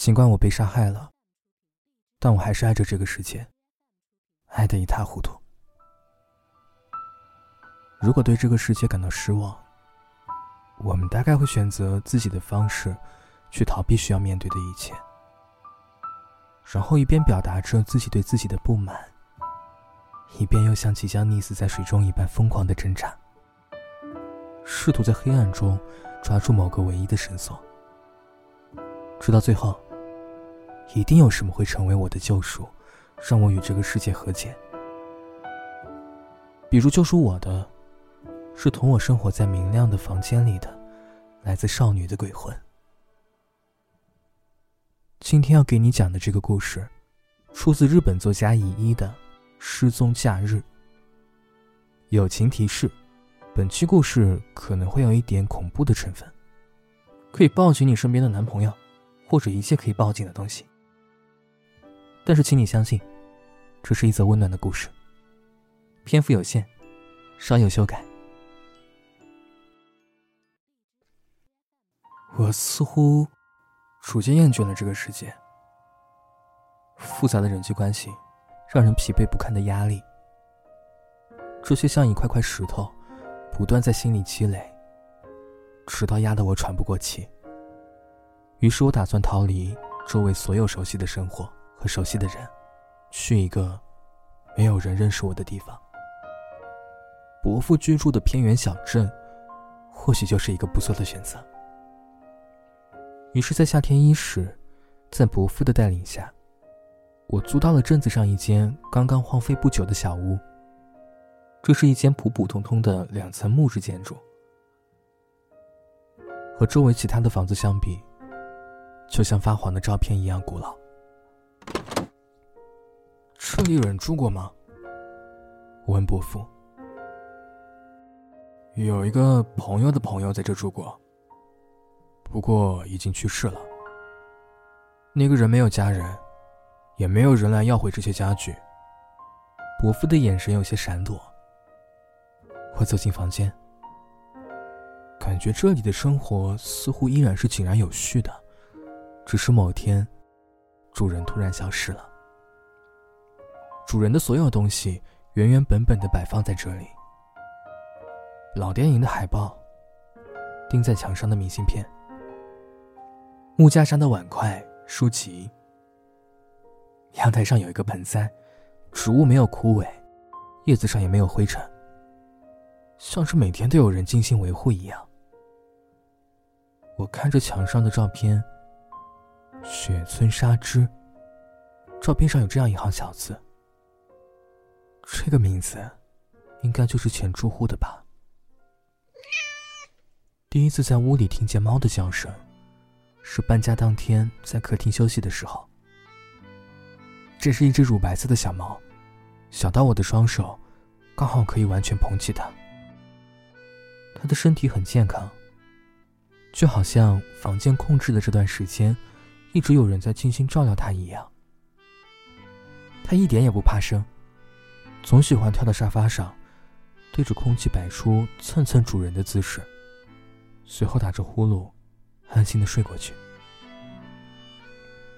尽管我被杀害了，但我还是爱着这个世界，爱得一塌糊涂。如果对这个世界感到失望，我们大概会选择自己的方式，去逃避需要面对的一切，然后一边表达着自己对自己的不满，一边又像即将溺死在水中一般疯狂的挣扎，试图在黑暗中抓住某个唯一的绳索，直到最后，一定有什么会成为我的救赎，让我与这个世界和解。比如救赎我的。是同我生活在明亮的房间里的，来自少女的鬼魂。今天要给你讲的这个故事，出自日本作家乙一的《失踪假日》。友情提示：本期故事可能会有一点恐怖的成分，可以抱紧你身边的男朋友，或者一切可以抱紧的东西。但是，请你相信，这是一则温暖的故事。篇幅有限，稍有修改。我似乎逐渐厌倦了这个世界，复杂的人际关系，让人疲惫不堪的压力，这些像一块块石头，不断在心里积累，直到压得我喘不过气。于是我打算逃离周围所有熟悉的生活和熟悉的人，去一个没有人认识我的地方。伯父居住的偏远小镇，或许就是一个不错的选择。于是，在夏天伊始，在伯父的带领下，我租到了镇子上一间刚刚荒废不久的小屋。这是一间普普通通的两层木质建筑，和周围其他的房子相比，就像发黄的照片一样古老。这里有人住过吗？我问伯父。有一个朋友的朋友在这住过。不过已经去世了。那个人没有家人，也没有人来要回这些家具。伯父的眼神有些闪躲。我走进房间，感觉这里的生活似乎依然是井然有序的，只是某天，主人突然消失了。主人的所有东西原原本本的摆放在这里：老电影的海报，钉在墙上的明信片。木架上的碗筷、书籍。阳台上有一个盆栽，植物没有枯萎，叶子上也没有灰尘，像是每天都有人精心维护一样。我看着墙上的照片，雪村沙织。照片上有这样一行小字：“这个名字，应该就是前住户的吧？”第一次在屋里听见猫的叫声。是搬家当天在客厅休息的时候。这是一只乳白色的小猫，小到我的双手刚好可以完全捧起它。它的身体很健康，就好像房间空置的这段时间，一直有人在精心照料它一样。它一点也不怕生，总喜欢跳到沙发上，对着空气摆出蹭蹭主人的姿势，随后打着呼噜。安心的睡过去。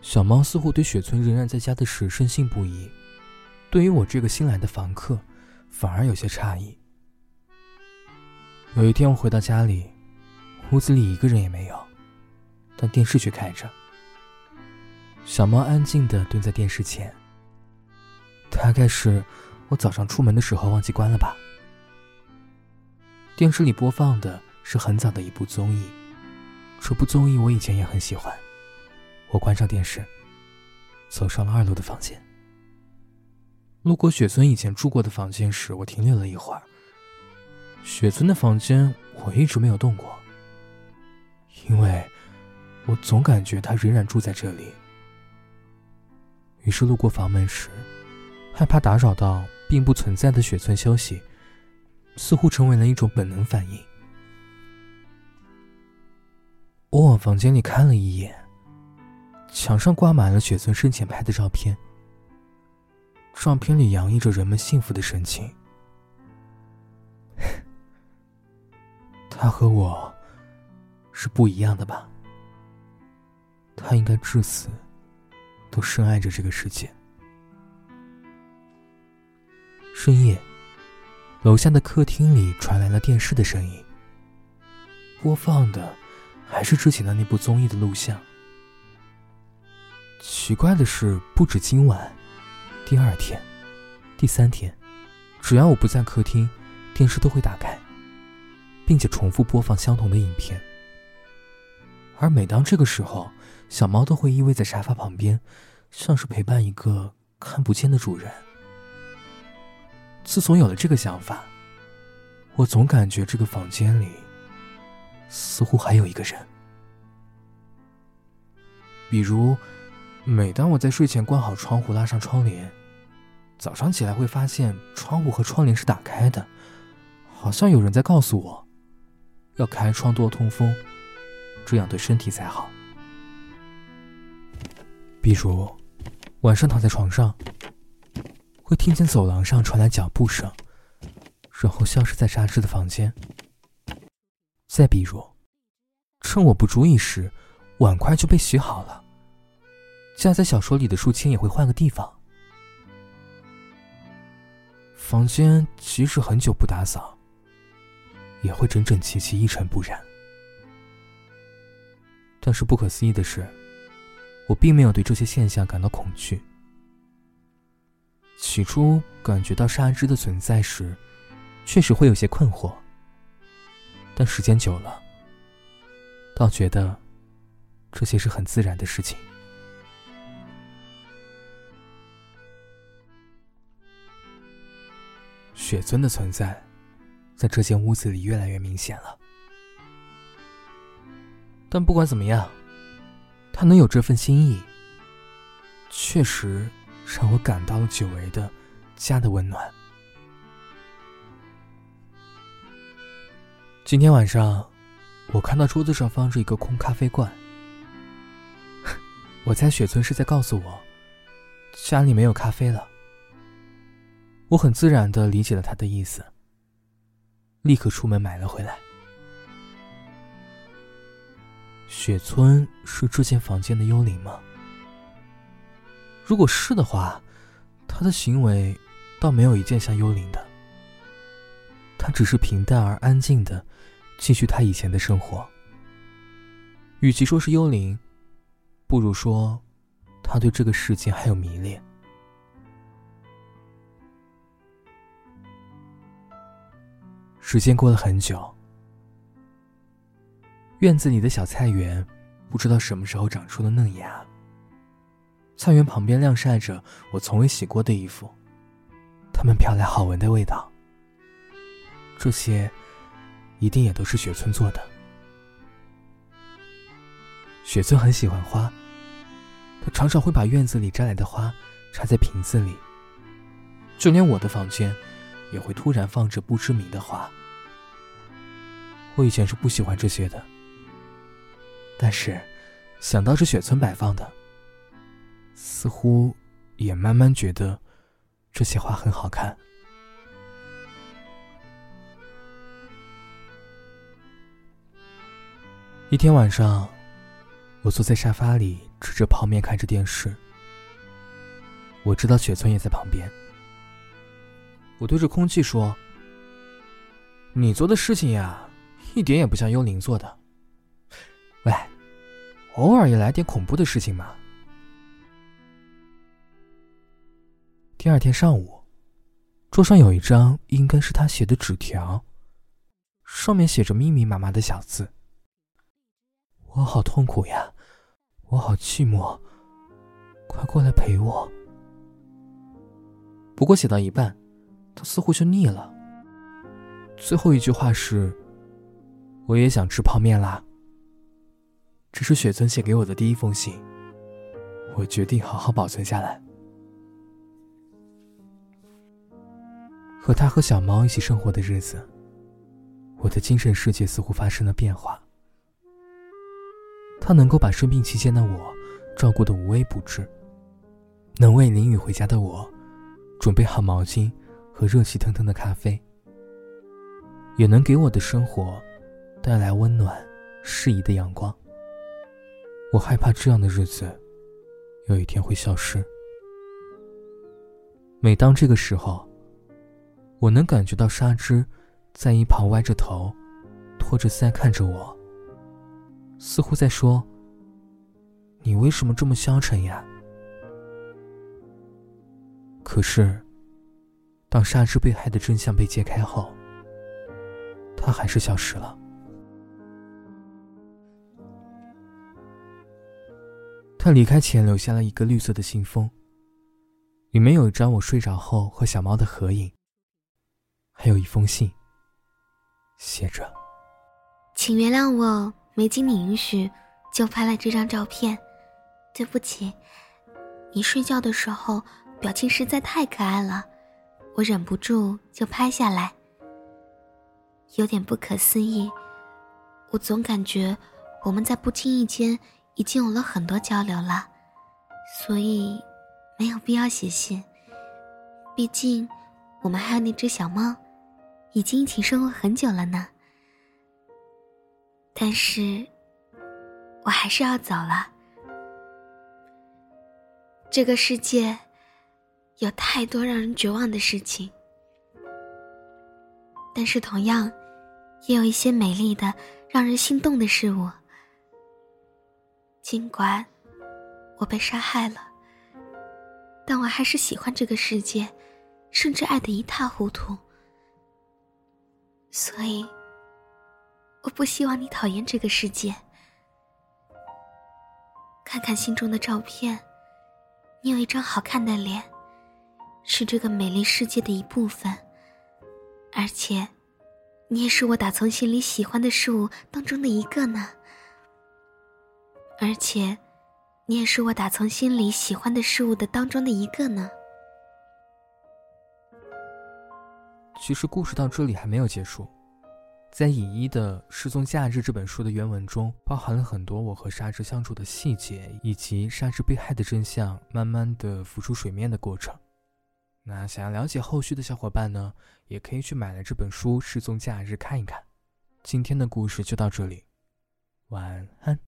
小猫似乎对雪村仍然在家的事深信不疑，对于我这个新来的房客，反而有些诧异。有一天我回到家里，屋子里一个人也没有，但电视却开着。小猫安静的蹲在电视前，大概是我早上出门的时候忘记关了吧。电视里播放的是很早的一部综艺。这部综艺我以前也很喜欢。我关上电视，走上了二楼的房间。路过雪村以前住过的房间时，我停留了一会儿。雪村的房间我一直没有动过，因为我总感觉他仍然住在这里。于是路过房门时，害怕打扰到并不存在的雪村休息，似乎成为了一种本能反应。我往房间里看了一眼，墙上挂满了雪村生前拍的照片。照片里洋溢着人们幸福的神情。他和我是不一样的吧？他应该至死都深爱着这个世界。深夜，楼下的客厅里传来了电视的声音，播放的还是之前的那部综艺的录像。奇怪的是，不止今晚，第二天、第三天，只要我不在客厅，电视都会打开，并且重复播放相同的影片。而每当这个时候，小猫都会依偎在沙发旁边，像是陪伴一个看不见的主人。自从有了这个想法，我总感觉这个房间里似乎还有一个人，比如。每当我在睡前关好窗户、拉上窗帘，早上起来会发现窗户和窗帘是打开的，好像有人在告诉我，要开窗多通风，这样对身体才好。比如，晚上躺在床上，会听见走廊上传来脚步声，然后消失在沙织的房间。再比如，趁我不注意时，碗筷就被洗好了。夹在小说里的书签也会换个地方。房间即使很久不打扫，也会整整齐齐、一尘不染。但是不可思议的是，我并没有对这些现象感到恐惧。起初感觉到沙织的存在时，确实会有些困惑。但时间久了，倒觉得这些是很自然的事情。雪村的存在，在这间屋子里越来越明显了。但不管怎么样，他能有这份心意，确实让我感到了久违的家的温暖。今天晚上，我看到桌子上放着一个空咖啡罐。我猜雪村是在告诉我，家里没有咖啡了。我很自然的理解了他的意思，立刻出门买了回来。雪村是这间房间的幽灵吗？如果是的话，他的行为倒没有一件像幽灵的。他只是平淡而安静的继续他以前的生活。与其说是幽灵，不如说他对这个世界还有迷恋。时间过了很久，院子里的小菜园不知道什么时候长出了嫩芽。菜园旁边晾晒着我从未洗过的衣服，它们飘来好闻的味道。这些一定也都是雪村做的。雪村很喜欢花，他常常会把院子里摘来的花插在瓶子里。就连我的房间，也会突然放着不知名的花。我以前是不喜欢这些的，但是想到是雪村摆放的，似乎也慢慢觉得这些花很好看。一天晚上，我坐在沙发里吃着泡面，看着电视。我知道雪村也在旁边。我对着空气说：“你做的事情呀。”一点也不像幽灵做的。喂，偶尔也来点恐怖的事情嘛。第二天上午，桌上有一张应该是他写的纸条，上面写着密密麻麻的小字：“我好痛苦呀，我好寂寞，快过来陪我。”不过写到一半，他似乎就腻了。最后一句话是。我也想吃泡面啦。这是雪村写给我的第一封信，我决定好好保存下来。和他和小猫一起生活的日子，我的精神世界似乎发生了变化。他能够把生病期间的我照顾的无微不至，能为淋雨回家的我准备好毛巾和热气腾腾的咖啡，也能给我的生活。带来温暖、适宜的阳光。我害怕这样的日子有一天会消失。每当这个时候，我能感觉到沙之在一旁歪着头，托着腮看着我，似乎在说：“你为什么这么消沉呀？”可是，当沙之被害的真相被揭开后，他还是消失了。他离开前留下了一个绿色的信封，里面有一张我睡着后和小猫的合影，还有一封信，写着：“请原谅我没经你允许就拍了这张照片，对不起，你睡觉的时候表情实在太可爱了，我忍不住就拍下来。有点不可思议，我总感觉我们在不经意间。”已经有了很多交流了，所以没有必要写信。毕竟，我们还有那只小猫，已经一起生活很久了呢。但是，我还是要走了。这个世界有太多让人绝望的事情，但是同样，也有一些美丽的、让人心动的事物。尽管我被杀害了，但我还是喜欢这个世界，甚至爱得一塌糊涂。所以，我不希望你讨厌这个世界。看看心中的照片，你有一张好看的脸，是这个美丽世界的一部分，而且，你也是我打从心里喜欢的事物当中的一个呢。而且，你也是我打从心里喜欢的事物的当中的一个呢。其实故事到这里还没有结束，在尹一的《失踪假日》这本书的原文中，包含了很多我和沙之相处的细节，以及沙之被害的真相慢慢的浮出水面的过程。那想要了解后续的小伙伴呢，也可以去买来这本书《失踪假日》看一看。今天的故事就到这里，晚安。